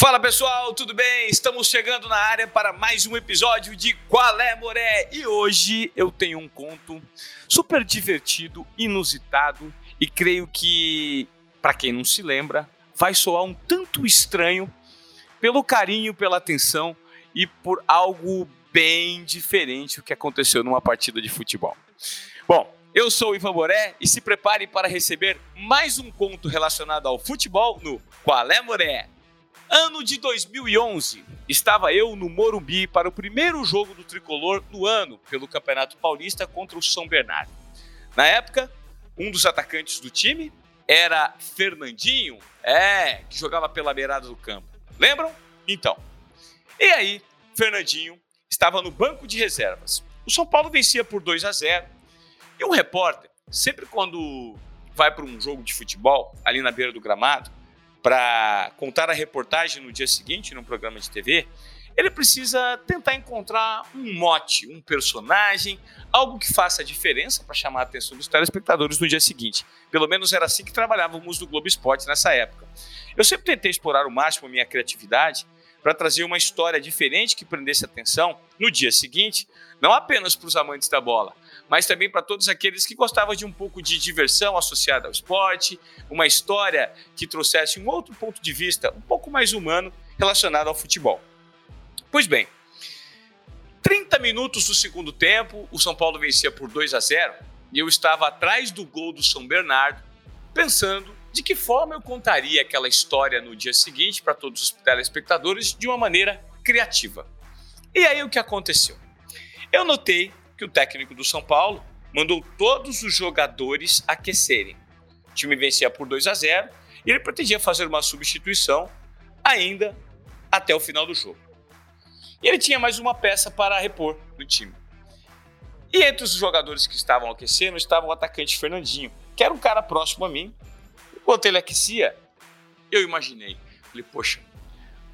Fala pessoal, tudo bem? Estamos chegando na área para mais um episódio de Qual é Moré? E hoje eu tenho um conto super divertido, inusitado e creio que, para quem não se lembra, vai soar um tanto estranho pelo carinho, pela atenção e por algo bem diferente o que aconteceu numa partida de futebol. Bom, eu sou o Ivan Moré e se prepare para receber mais um conto relacionado ao futebol no Qual é Moré? Ano de 2011, estava eu no Morumbi para o primeiro jogo do tricolor do ano pelo Campeonato Paulista contra o São Bernardo. Na época, um dos atacantes do time era Fernandinho, é, que jogava pela beirada do campo. Lembram? Então. E aí, Fernandinho estava no banco de reservas. O São Paulo vencia por 2 a 0 e um repórter, sempre quando vai para um jogo de futebol ali na beira do gramado, para contar a reportagem no dia seguinte, num programa de TV, ele precisa tentar encontrar um mote, um personagem, algo que faça a diferença para chamar a atenção dos telespectadores no dia seguinte. Pelo menos era assim que trabalhávamos no Globo Esporte nessa época. Eu sempre tentei explorar o máximo a minha criatividade para trazer uma história diferente que prendesse atenção no dia seguinte, não apenas para os amantes da bola, mas também para todos aqueles que gostavam de um pouco de diversão associada ao esporte, uma história que trouxesse um outro ponto de vista um pouco mais humano relacionado ao futebol. Pois bem, 30 minutos do segundo tempo, o São Paulo vencia por 2 a 0 e eu estava atrás do gol do São Bernardo, pensando de que forma eu contaria aquela história no dia seguinte para todos os telespectadores de uma maneira criativa. E aí o que aconteceu? Eu notei que o técnico do São Paulo mandou todos os jogadores aquecerem. O time vencia por 2 a 0 e ele pretendia fazer uma substituição ainda até o final do jogo. E ele tinha mais uma peça para repor no time. E entre os jogadores que estavam aquecendo estava o atacante Fernandinho, que era um cara próximo a mim. Enquanto ele aquecia, eu imaginei, falei, poxa,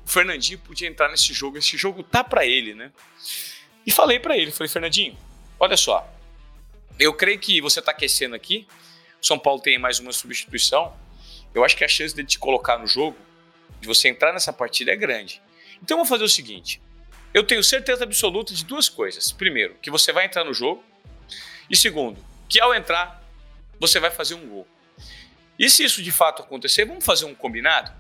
o Fernandinho podia entrar nesse jogo, esse jogo tá para ele, né? E falei para ele, falei, Fernandinho, Olha só, eu creio que você está aquecendo aqui. O São Paulo tem mais uma substituição. Eu acho que a chance de te colocar no jogo, de você entrar nessa partida, é grande. Então eu vou fazer o seguinte: eu tenho certeza absoluta de duas coisas. Primeiro, que você vai entrar no jogo. E segundo, que ao entrar, você vai fazer um gol. E se isso de fato acontecer, vamos fazer um combinado?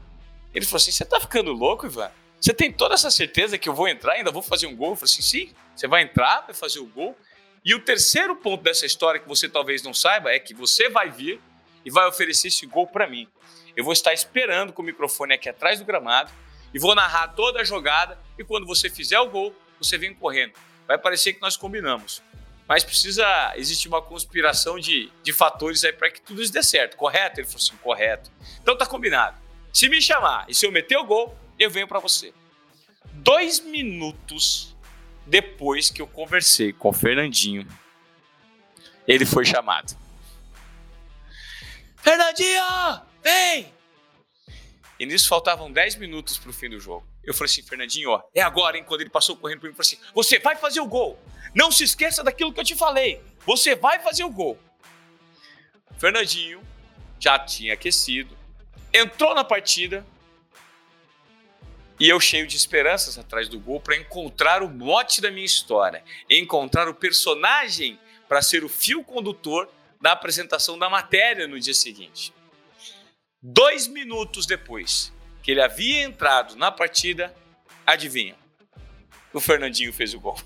Ele falou assim: você tá ficando louco, Ivan? Você tem toda essa certeza que eu vou entrar ainda vou fazer um gol? Eu falei assim: sim, você vai entrar, vai fazer o gol e o terceiro ponto dessa história que você talvez não saiba é que você vai vir e vai oferecer esse gol para mim. Eu vou estar esperando com o microfone aqui atrás do gramado e vou narrar toda a jogada e quando você fizer o gol, você vem correndo. Vai parecer que nós combinamos. Mas precisa existir uma conspiração de, de fatores aí para que tudo isso dê certo, correto? Ele falou assim, correto. Então tá combinado. Se me chamar e se eu meter o gol, eu venho para você. Dois minutos depois que eu conversei com o Fernandinho, ele foi chamado. Fernandinho, vem! E nisso faltavam 10 minutos para o fim do jogo. Eu falei assim, Fernandinho, ó, é agora, hein? Quando ele passou correndo para mim, eu falei assim: você vai fazer o gol. Não se esqueça daquilo que eu te falei. Você vai fazer o gol. Fernandinho já tinha aquecido, entrou na partida e eu cheio de esperanças atrás do gol para encontrar o mote da minha história, encontrar o personagem para ser o fio condutor da apresentação da matéria no dia seguinte. Dois minutos depois que ele havia entrado na partida, adivinha? O Fernandinho fez o gol.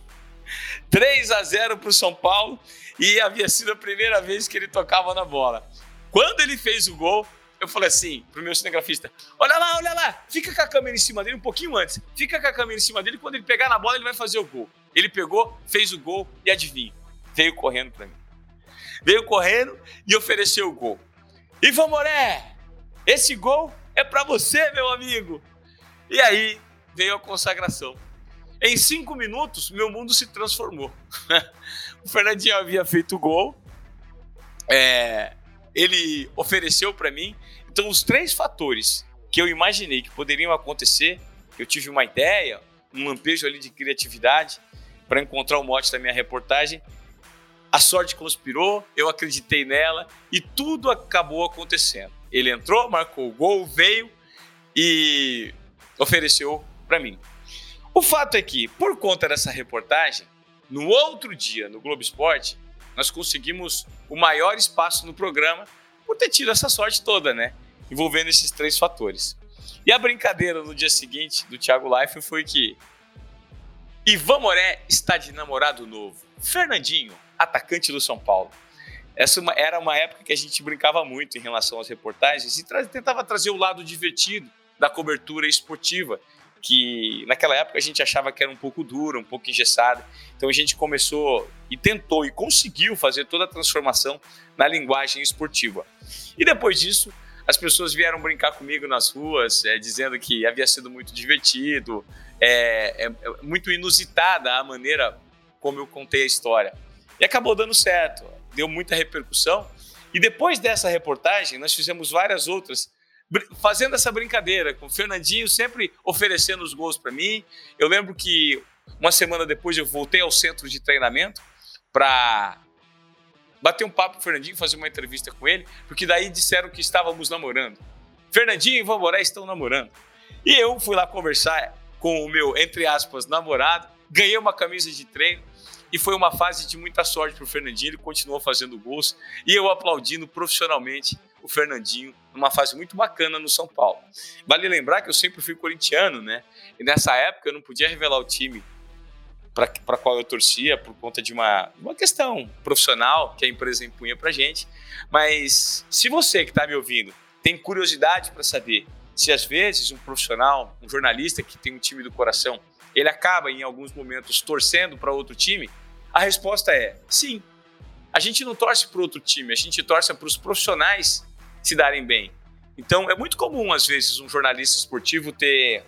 3 a 0 para o São Paulo e havia sido a primeira vez que ele tocava na bola. Quando ele fez o gol, eu falei assim pro meu cinegrafista: olha lá, olha lá, fica com a câmera em cima dele um pouquinho antes. Fica com a câmera em cima dele, quando ele pegar na bola, ele vai fazer o gol. Ele pegou, fez o gol e adivinha, veio correndo para mim. Veio correndo e ofereceu o gol. Ivan Moré, esse gol é para você, meu amigo. E aí veio a consagração. Em cinco minutos, meu mundo se transformou. o Fernandinho havia feito o gol, é, ele ofereceu para mim então, os três fatores que eu imaginei que poderiam acontecer, eu tive uma ideia, um lampejo ali de criatividade para encontrar o mote da minha reportagem. A sorte conspirou, eu acreditei nela e tudo acabou acontecendo. Ele entrou, marcou o gol, veio e ofereceu para mim. O fato é que, por conta dessa reportagem, no outro dia, no Globo Esporte, nós conseguimos o maior espaço no programa por ter tido essa sorte toda, né? Envolvendo esses três fatores. E a brincadeira no dia seguinte do Thiago Life foi que Ivan Moré está de namorado novo. Fernandinho, atacante do São Paulo. Essa é era uma época que a gente brincava muito em relação às reportagens e tra tentava trazer o lado divertido da cobertura esportiva que naquela época a gente achava que era um pouco dura, um pouco engessada. Então a gente começou e tentou e conseguiu fazer toda a transformação na linguagem esportiva. E depois disso, as pessoas vieram brincar comigo nas ruas, é, dizendo que havia sido muito divertido, é, é, muito inusitada a maneira como eu contei a história. E acabou dando certo, deu muita repercussão. E depois dessa reportagem, nós fizemos várias outras fazendo essa brincadeira, com o Fernandinho sempre oferecendo os gols para mim. Eu lembro que uma semana depois eu voltei ao centro de treinamento para bater um papo com o Fernandinho, fazer uma entrevista com ele, porque daí disseram que estávamos namorando. Fernandinho e Ivan Moré estão namorando. E eu fui lá conversar com o meu, entre aspas, namorado, ganhei uma camisa de treino e foi uma fase de muita sorte para o Fernandinho, ele continuou fazendo gols e eu aplaudindo profissionalmente o Fernandinho numa fase muito bacana no São Paulo. Vale lembrar que eu sempre fui corintiano, né? E nessa época eu não podia revelar o time para qual eu torcia por conta de uma, uma questão profissional que a empresa impunha para gente. Mas se você que está me ouvindo tem curiosidade para saber se às vezes um profissional, um jornalista que tem um time do coração, ele acaba em alguns momentos torcendo para outro time, a resposta é sim. A gente não torce para outro time, a gente torce para os profissionais se darem bem. Então é muito comum, às vezes, um jornalista esportivo ter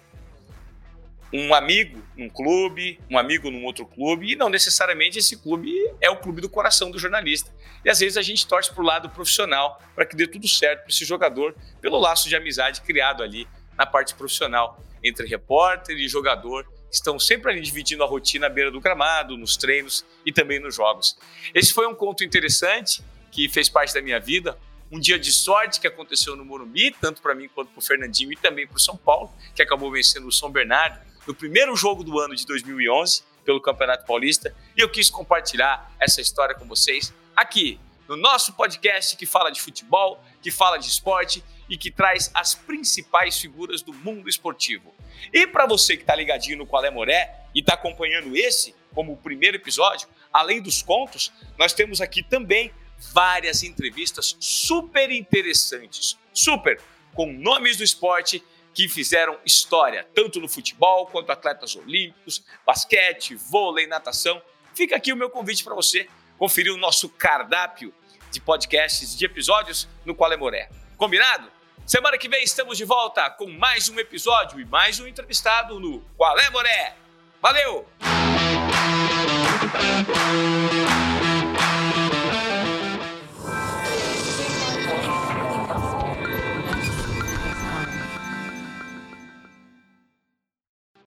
um amigo num clube, um amigo num outro clube, e não necessariamente esse clube é o clube do coração do jornalista. E às vezes a gente torce para o lado profissional para que dê tudo certo para esse jogador, pelo laço de amizade criado ali na parte profissional entre repórter e jogador, estão sempre ali dividindo a rotina à beira do gramado, nos treinos e também nos jogos. Esse foi um conto interessante que fez parte da minha vida, um dia de sorte que aconteceu no Morumbi, tanto para mim quanto para o Fernandinho e também para o São Paulo, que acabou vencendo o São Bernardo no primeiro jogo do ano de 2011 pelo Campeonato Paulista. E eu quis compartilhar essa história com vocês aqui no nosso podcast que fala de futebol, que fala de esporte e que traz as principais figuras do mundo esportivo. E para você que está ligadinho no Qual é Moré e está acompanhando esse como o primeiro episódio, além dos contos, nós temos aqui também várias entrevistas super interessantes, super, com nomes do esporte que fizeram história, tanto no futebol quanto atletas olímpicos, basquete, vôlei, natação. Fica aqui o meu convite para você conferir o nosso cardápio de podcasts, de episódios no Qual é Moré. Combinado? Semana que vem estamos de volta com mais um episódio e mais um entrevistado no Qual é Moré. Valeu!